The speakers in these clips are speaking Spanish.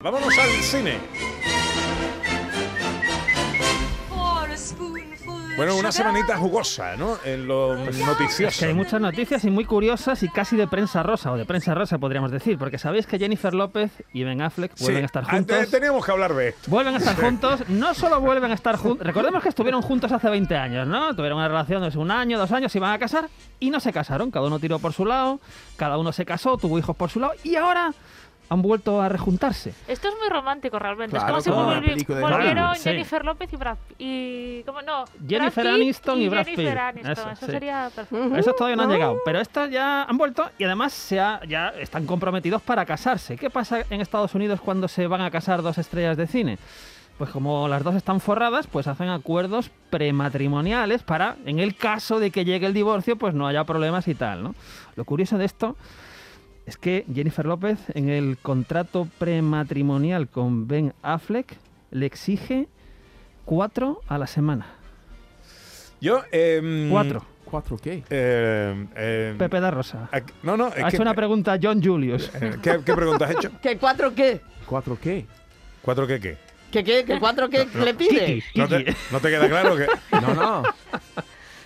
Vámonos al cine. Bueno, una semanita jugosa, ¿no? En lo noticioso. Que hay muchas noticias y muy curiosas y casi de prensa rosa, o de prensa rosa podríamos decir, porque sabéis que Jennifer López y Ben Affleck Sí, vuelven a estar antes juntos. Teníamos que hablar de esto. Vuelven a estar juntos, no solo vuelven a estar juntos, recordemos que estuvieron juntos hace 20 años, ¿no? Tuvieron una relación de un año, dos años, se iban a casar y no se casaron, cada uno tiró por su lado, cada uno se casó, tuvo hijos por su lado y ahora han vuelto a rejuntarse. Esto es muy romántico realmente. Claro, es como como si volvi- de volvieron Batman. Sí. Jennifer López y Brad y ¿cómo no? Jennifer Brad Aniston y Brad Pitt. Jennifer Aniston. Eso, Eso, sí. sería perfecto. Esos todavía no han llegado, pero estos ya han vuelto y además se ha- ya están comprometidos para casarse. ¿Qué pasa en Estados Unidos cuando se van a casar dos estrellas de cine? Pues como las dos están forradas, pues hacen acuerdos prematrimoniales para, en el caso de que llegue el divorcio, pues no haya problemas y tal, ¿no? Lo curioso de esto es que Jennifer López en el contrato prematrimonial con Ben Affleck le exige cuatro a la semana. Yo. em, Cuatro. ¿Cuatro qué? eh, eh, Pepe da Rosa. no, no. es Ha que- hecho una pregunta a John Julius. eh, ¿qué, qué pregunta has hecho? ¿Que cuatro qué? ¿Cuatro qué? ¿Cuatro qué qué? ¿Que qué? ¿Que cuatro qué le pide? Kiki, ¿No te, Kiki. no te queda claro que.? No, no.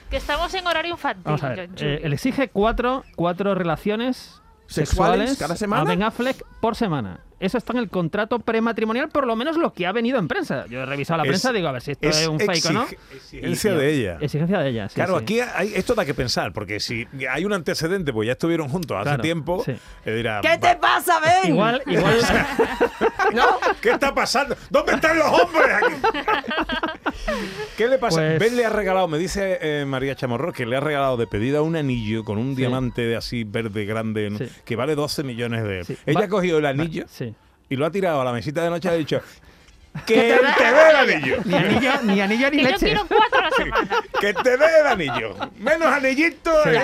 Que estamos en horario infantil. Vamos a ver. John eh, Julius. él exige cuatro, cuatro relaciones ¿Sexuales sexuales cada semana? a Ben Affleck por semana. Eso está en el contrato prematrimonial, por lo menos lo que ha venido en prensa. Yo he revisado la Es- prensa, digo, a ver si esto es, Es un fake o no. exig- exigencia de ella. Exigencia de ella, sí, Claro, sí. aquí hay, esto da que pensar, porque si hay un antecedente, pues ya estuvieron juntos hace Claro, tiempo, sí. le dirá, ¿Qué te "Va, pasa, Ben? Igual, igual, ¿No? ¿Qué está pasando? ¿Dónde están los hombres aquí? ¿Qué le pasa? Pues- Ben le ha regalado, me dice eh, María Chamorro, que le ha regalado de pedida un anillo con un Sí. diamante de así verde grande ¿no? Sí. que vale 12 millones de euros. Sí. Ella Va- ha cogido el anillo sí. y lo ha tirado a la mesita de noche y ha dicho que te dé el anillo. Ni anillo, ni anillo ni Que yo leche. quiero cuatro a la semana. Que te dé el anillo. Menos anillito. Sí, ¿eh?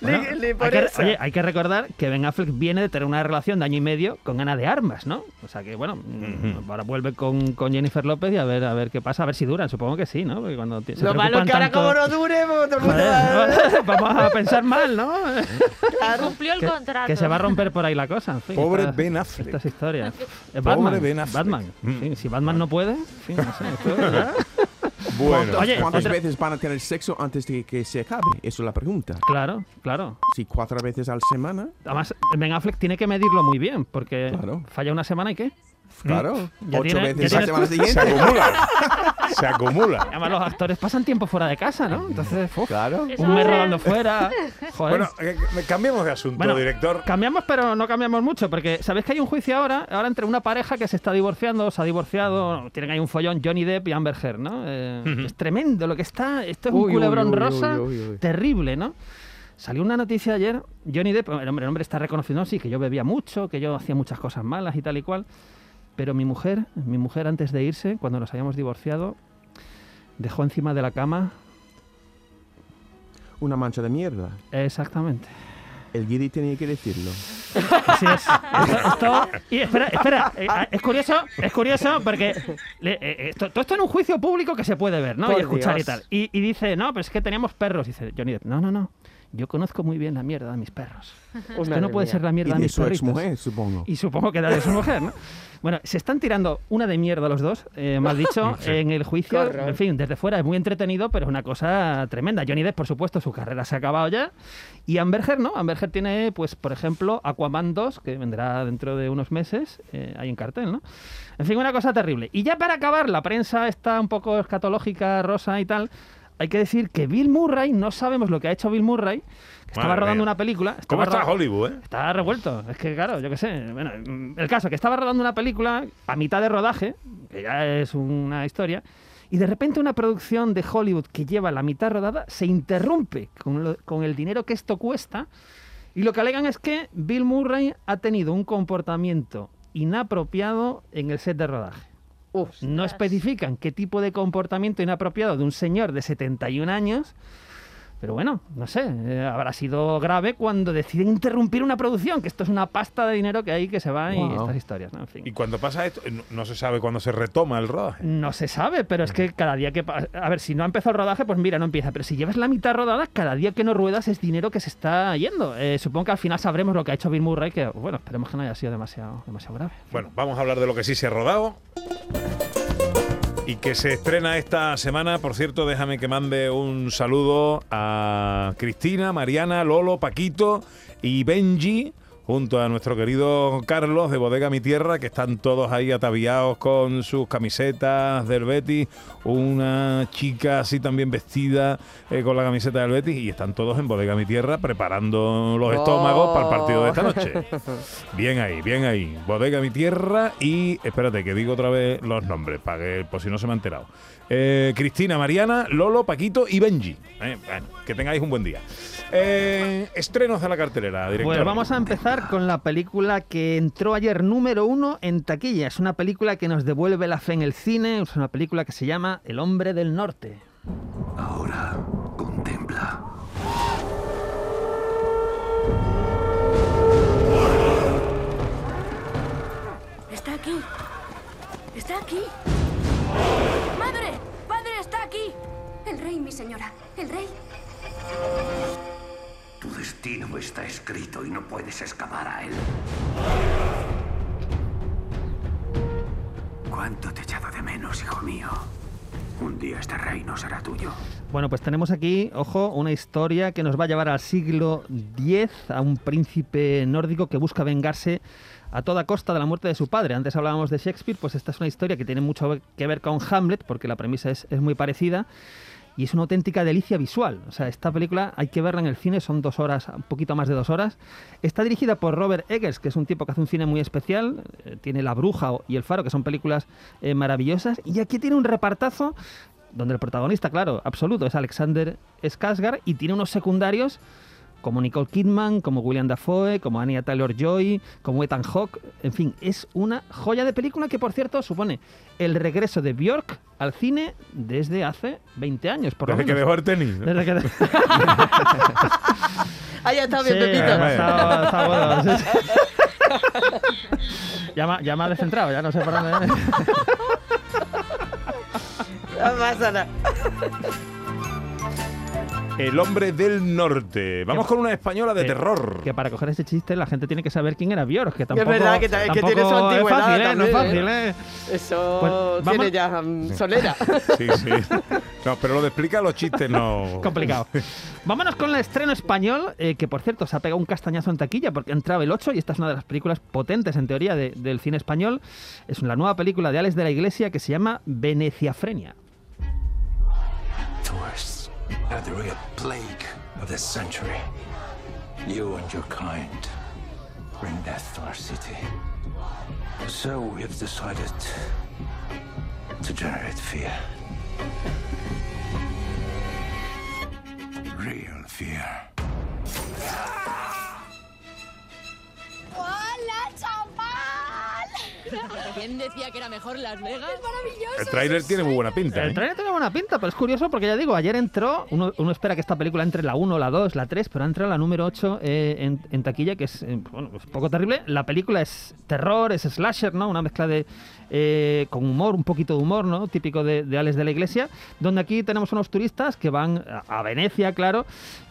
Sí. Bueno, hay, que, eso. oye, hay que recordar que Ben Affleck viene de tener una relación de año y medio con Ana de Armas, ¿no? O sea que, bueno, mm, ahora vuelve con, con Jennifer López y a ver a ver qué pasa, a ver si duran. Supongo que sí, ¿no? Porque cuando se Lo malo que ahora tanto- como no dure, pues, todo el mundo Joder, vamos a pensar mal, ¿no? Claro. Cumplió el que, contrato. que se va a romper por ahí la cosa. en fin, Pobre Ben Affleck. Estas historias. Pobre Batman. Ben Affleck. Batman. Mm. Si Batman no puede, en fin, no sé. Bueno. ¿Cuántas, Oye, cuántas otra- veces van a tener sexo antes de que se acabe? Eso es la pregunta. Claro, claro. Si cuatro veces a la semana, Además, Ben Affleck tiene que medirlo muy bien, porque Claro. falla una semana y qué. claro. Ya Ocho tiene- veces ya la tiene- semana Se siguiente. acumula. Se acumula. Además, los actores pasan tiempo fuera de casa, ¿no? Entonces, uf, Claro. Un mes rodando fuera. Joder. Bueno, eh, cambiemos de asunto, Bueno, director. Cambiamos, pero no cambiamos mucho, porque sabéis que hay un juicio ahora, ahora entre una pareja que se está divorciando, se ha divorciado, tienen ahí un follón Johnny Depp y Amber Heard, ¿no? Eh, Es tremendo lo que está, esto es un Uy, uy, culebrón uy, uy, rosa uy, uy. terrible, ¿no? Salió una noticia ayer, Johnny Depp, el hombre, el hombre está reconociendo, sí, que yo bebía mucho, que yo hacía muchas cosas malas y tal y cual, pero mi mujer, mi mujer antes de irse, cuando nos habíamos divorciado, dejó encima de la cama, Una mancha de mierda. exactamente. El guiri tenía que decirlo. Así es. Esto, esto- y espera, espera. eh, ah, es curioso, es curioso porque le- eh, esto- todo esto en un juicio público que se puede ver, ¿no? Por y escuchar Dios. y tal. Y, y dice, no, pero es que teníamos perros. Dice Johnny Depp, no, no, no. Yo conozco muy bien la mierda de mis perros. Esto Madre no puede mía. ser la Y mierda de de mis su perritos. exmujer, supongo. Y supongo que la de su mujer, ¿no? Bueno, se están tirando una de mierda los dos, eh, mal dicho, en el juicio. Horror. En fin, desde fuera es muy entretenido, pero es una cosa tremenda. Johnny Depp, por supuesto, su carrera se ha acabado ya. Y Amber Heard, ¿no? Amber Heard tiene, pues, por ejemplo, Aquaman 2, que vendrá dentro de unos meses, eh, ahí en cartel, ¿no? En fin, una cosa terrible. Y ya para acabar, la prensa está un poco escatológica, rosa y tal. Hay que decir que Bill Murray, no sabemos lo que ha hecho Bill Murray, que estaba Madre rodando mía. una película. ¿Cómo estaba está Hollywood, eh? Está revuelto. Es que, claro, yo qué sé. Bueno, el caso, que estaba rodando una película a mitad de rodaje, que ya es una historia, y de repente una producción de Hollywood que lleva la mitad rodada se interrumpe con, lo- con el dinero que esto cuesta, y lo que alegan es que Bill Murray ha tenido un comportamiento inapropiado en el set de rodaje. Uf, No especifican qué tipo de comportamiento inapropiado de un señor de 71 años, Pero bueno, no sé, eh, habrá sido grave cuando deciden interrumpir una producción, que esto es una pasta de dinero que hay que se va y estas historias, ¿no? En fin. Y cuando pasa esto, no, no se sabe cuándo se retoma el rodaje. No se sabe, pero es que cada día que... pa- A ver, si no ha empezado el rodaje, pues mira, no empieza. Pero si llevas la mitad rodada, cada día que no ruedas es dinero que se está yendo. Eh, supongo que al final sabremos lo que ha hecho Bill Murray, que, bueno, esperemos que no haya sido demasiado, demasiado grave. Bueno, vamos a hablar de lo que sí se ha rodado. Y que se estrena esta semana. Por cierto, déjame que mande un saludo a Cristina, Mariana, Lolo, Paquito y Benji, junto a nuestro querido Carlos de Bodega Mi Tierra, que están todos ahí ataviados con sus camisetas del Betis. Una chica así también vestida eh, con la camiseta del Betis. Y están todos en Bodega Mi Tierra preparando los estómagos para el partido de esta noche. Bien ahí, bien ahí. Bodega Mi Tierra y espérate que digo otra vez los nombres, para que por si no se me ha enterado. Eh, Cristina, Mariana, Lolo, Paquito y Benji. Eh, bueno, que tengáis un buen día. Eh, estrenos de la cartelera, director. Pues vamos a empezar con la película que entró ayer número uno en taquilla. Es una película que nos devuelve la fe en el cine. Es una película que se llama El hombre del norte. Ahora contempla. Está aquí. Está aquí. ¡Madre! ¡Padre, está aquí! El rey, mi señora. El rey. Destino está escrito y no puedes escapar a él. ¿Cuánto te he echado de menos, hijo mío? Un día este reino será tuyo. Bueno, pues tenemos aquí, ojo, una historia que nos va a llevar al siglo X, a un príncipe nórdico que busca vengarse a toda costa de la muerte de su padre. Antes hablábamos de Shakespeare, pues esta es una historia que tiene mucho que ver con Hamlet, porque la premisa es, es muy parecida. Y es una auténtica delicia visual. O sea, esta película hay que verla en el cine, son dos horas, un poquito más de dos horas. Está dirigida por Robert Eggers, que es un tipo que hace un cine muy especial. Eh, tiene La Bruja y El Faro, que son películas eh, maravillosas. Y aquí tiene un repartazo donde el protagonista, claro, absoluto, es Alexander Skarsgård y tiene unos secundarios como Nicole Kidman, como William Dafoe, como Anya Taylor-Joy, como Ethan Hawke, en fin, es una joya de película que, por cierto, supone el regreso de Björk al cine desde hace 20 años, por lo Desde que menos. dejó el tenis. ¿no? Desde que... Ah, ya está bien, Sí, Pepito. además- está- está bueno, sí, sí. Ya me, ha- ya me ha descentrado, ya no sé por dónde. No pasa nada. El hombre del norte. Vamos con una española de Que- terror. Que para coger ese chiste la gente tiene que saber quién era Björk, que tampoco, verdad que ta- que tiene su tampoco es antigüedad fácil, ¿eh? No es fácil, ¿eh? Eso Pues, tiene ya mm, solera. Sí, sí. No, pero lo de explicar los chistes no. Complicado. Vámonos con el estreno español, eh, que por cierto se ha pegado un castañazo en taquilla porque ha entrado el 8 y esta es una de las películas potentes en teoría de- del cine español. Es la nueva película de Alex de la Iglesia que se llama Veneciafrenia. Tourists are the real plague of this century. You and your kind bring death to our city. So we have decided to generate fear. Real fear. ¿Quién decía que era mejor Las Vegas? ¡Maravilloso! El tráiler tiene muy buena pinta. El ¿eh? trailer tiene buena pinta, pero es curioso porque ya digo, ayer entró, uno, uno espera que esta película entre la 1, la 2, la 3, pero ha entrado la número 8 eh, en, en taquilla, que es eh, bueno, es un poco terrible. La película es terror, es slasher, ¿no? Una mezcla de eh, con humor, un poquito de humor, ¿no? Típico de, de Alex de la Iglesia, donde aquí tenemos unos turistas que van a, a Venecia, claro,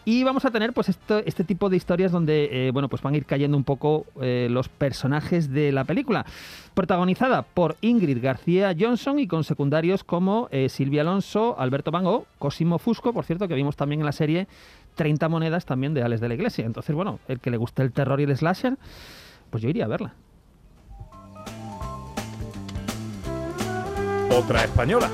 y vamos a tener pues esto, este tipo de historias donde, eh, bueno, pues van a ir cayendo un poco eh, los personajes de la película. Protagonizada por Ingrid García Johnson y con secundarios como eh, Silvia Alonso, Alberto Mango, Cosimo Fusco, por cierto, que vimos también en la serie 30 monedas también de Alex de la Iglesia. Entonces, bueno, el que le guste el terror y el slasher, pues yo iría a verla. Otra española.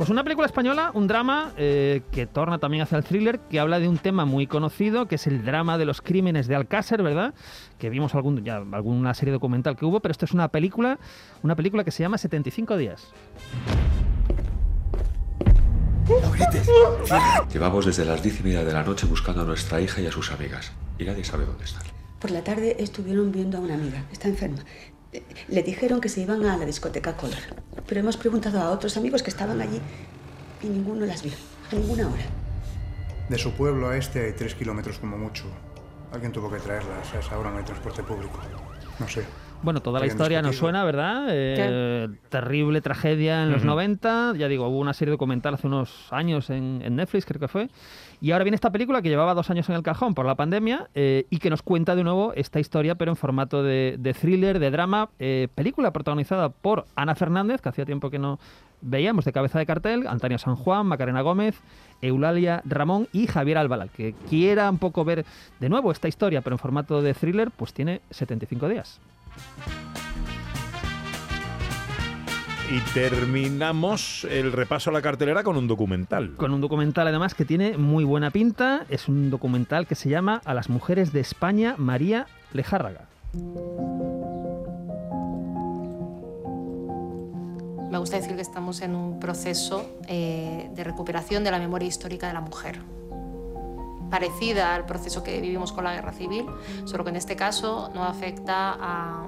Pues una película española, un drama eh, que torna también hacia el thriller, que habla de un tema muy conocido, que es el drama de los crímenes de Alcácer, ¿verdad? Que vimos algún, ya alguna serie documental que hubo, pero esto es una película, una película que se llama 75 días. Llevamos desde las diez y media de la noche buscando a nuestra hija y a sus amigas. Y nadie sabe dónde están. Por la tarde estuvieron viendo a una amiga. Está enferma. Le dijeron que se iban a la discoteca Color. Pero hemos preguntado a otros amigos que estaban allí y ninguno las vio. A ninguna hora. De su pueblo a este hay tres kilómetros como mucho. Alguien tuvo que traerlas. A esa no hay transporte público. No sé. Bueno, toda la historia nos suena, ¿verdad? Eh, terrible tragedia en los Ujú. 90. Ya digo, hubo una serie documental hace unos años en, en Netflix, creo que fue. Y ahora viene esta película que llevaba dos años en el cajón por la pandemia eh, y que nos cuenta de nuevo esta historia, pero en formato de, de thriller, de drama. eh, película protagonizada por Ana Fernández, que hacía tiempo que no veíamos de cabeza de cartel, Antonio San Juan, Macarena Gómez, Eulalia Ramón y Javier Albala. El que quiera un poco ver de nuevo esta historia, pero en formato de thriller, pues tiene 75 días. Y terminamos el repaso a la cartelera con un documental. con un documental además que tiene muy buena pinta. Es un documental que se llama A las mujeres de España, María Lejárraga. Me gusta decir que estamos en un proceso eh, de recuperación de la memoria histórica de la mujer, parecida al proceso que vivimos con la guerra civil, solo que en este caso no afecta a,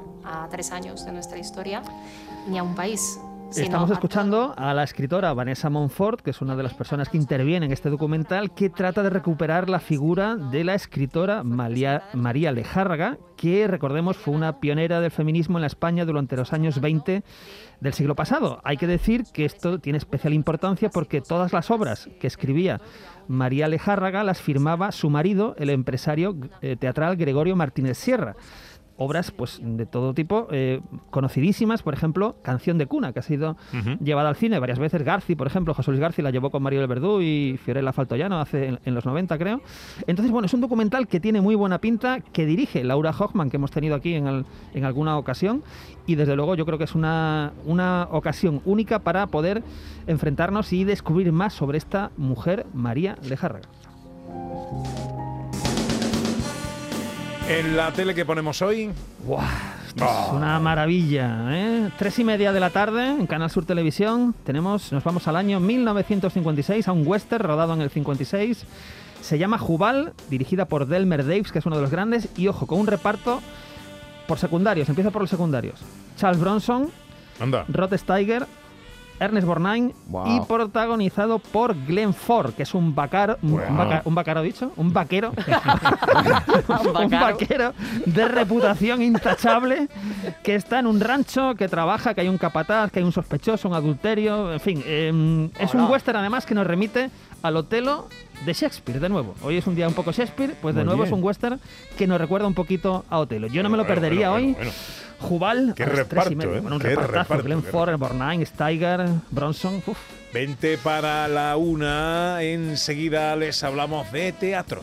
tres años de nuestra historia ni a un país. Estamos escuchando a la escritora Vanessa Monfort, que es una de las personas que interviene en este documental, que trata de recuperar la figura de la escritora María, María Lejárraga, que recordemos fue una pionera del feminismo en la España durante los años 20 del siglo pasado. Hay que decir que esto tiene especial importancia porque todas las obras que escribía María Lejárraga las firmaba su marido, el empresario eh, teatral Gregorio Martínez Sierra obras pues de todo tipo, eh, conocidísimas, por ejemplo, Canción de Cuna, que ha sido llevada al cine varias veces. Garci, por ejemplo, José Luis Garci la llevó con Mario del Verdú y Fiorella Faltoyano hace en, en los 90, creo. Entonces, bueno, es un documental que tiene muy buena pinta, que dirige Laura Hochman, que hemos tenido aquí en, en alguna ocasión, y desde luego yo creo que es una, una ocasión única para poder enfrentarnos y descubrir más sobre esta mujer, María Lejárraga. En la tele que ponemos hoy. Es una maravilla, ¿eh? Tres y media de la tarde en Canal Sur Televisión. Tenemos, nos vamos al año 1956 a un western rodado en el 56. Se llama Jubal, dirigida por Delmer Daves, que es uno de los grandes. Y ojo, con un reparto por secundarios. Empieza por los secundarios. Charles Bronson, Anda. Rod Steiger, Ernest Borgnine Wow. y protagonizado por Glenn Ford, que es un vacar, un, Wow. un vacaro dicho, un vaquero, un vaquero de reputación intachable que está en un rancho, que trabaja, que hay un capataz, que hay un sospechoso, un adulterio, en fin, eh, es un western además que nos remite al Otelo de Shakespeare, de nuevo. Hoy es un día un poco Shakespeare, pues de Muy nuevo es un western que nos recuerda un poquito a Otelo. Yo no me lo Bueno, perdería bueno, hoy. bueno, Jubal, Qué a las tres y reparto, media. ¿eh? Bueno, un Qué repartazo. reparto, Glenn Ford, Borgnine, Steiger, Bronson. uf. 20 para la una. Enseguida les hablamos de teatro.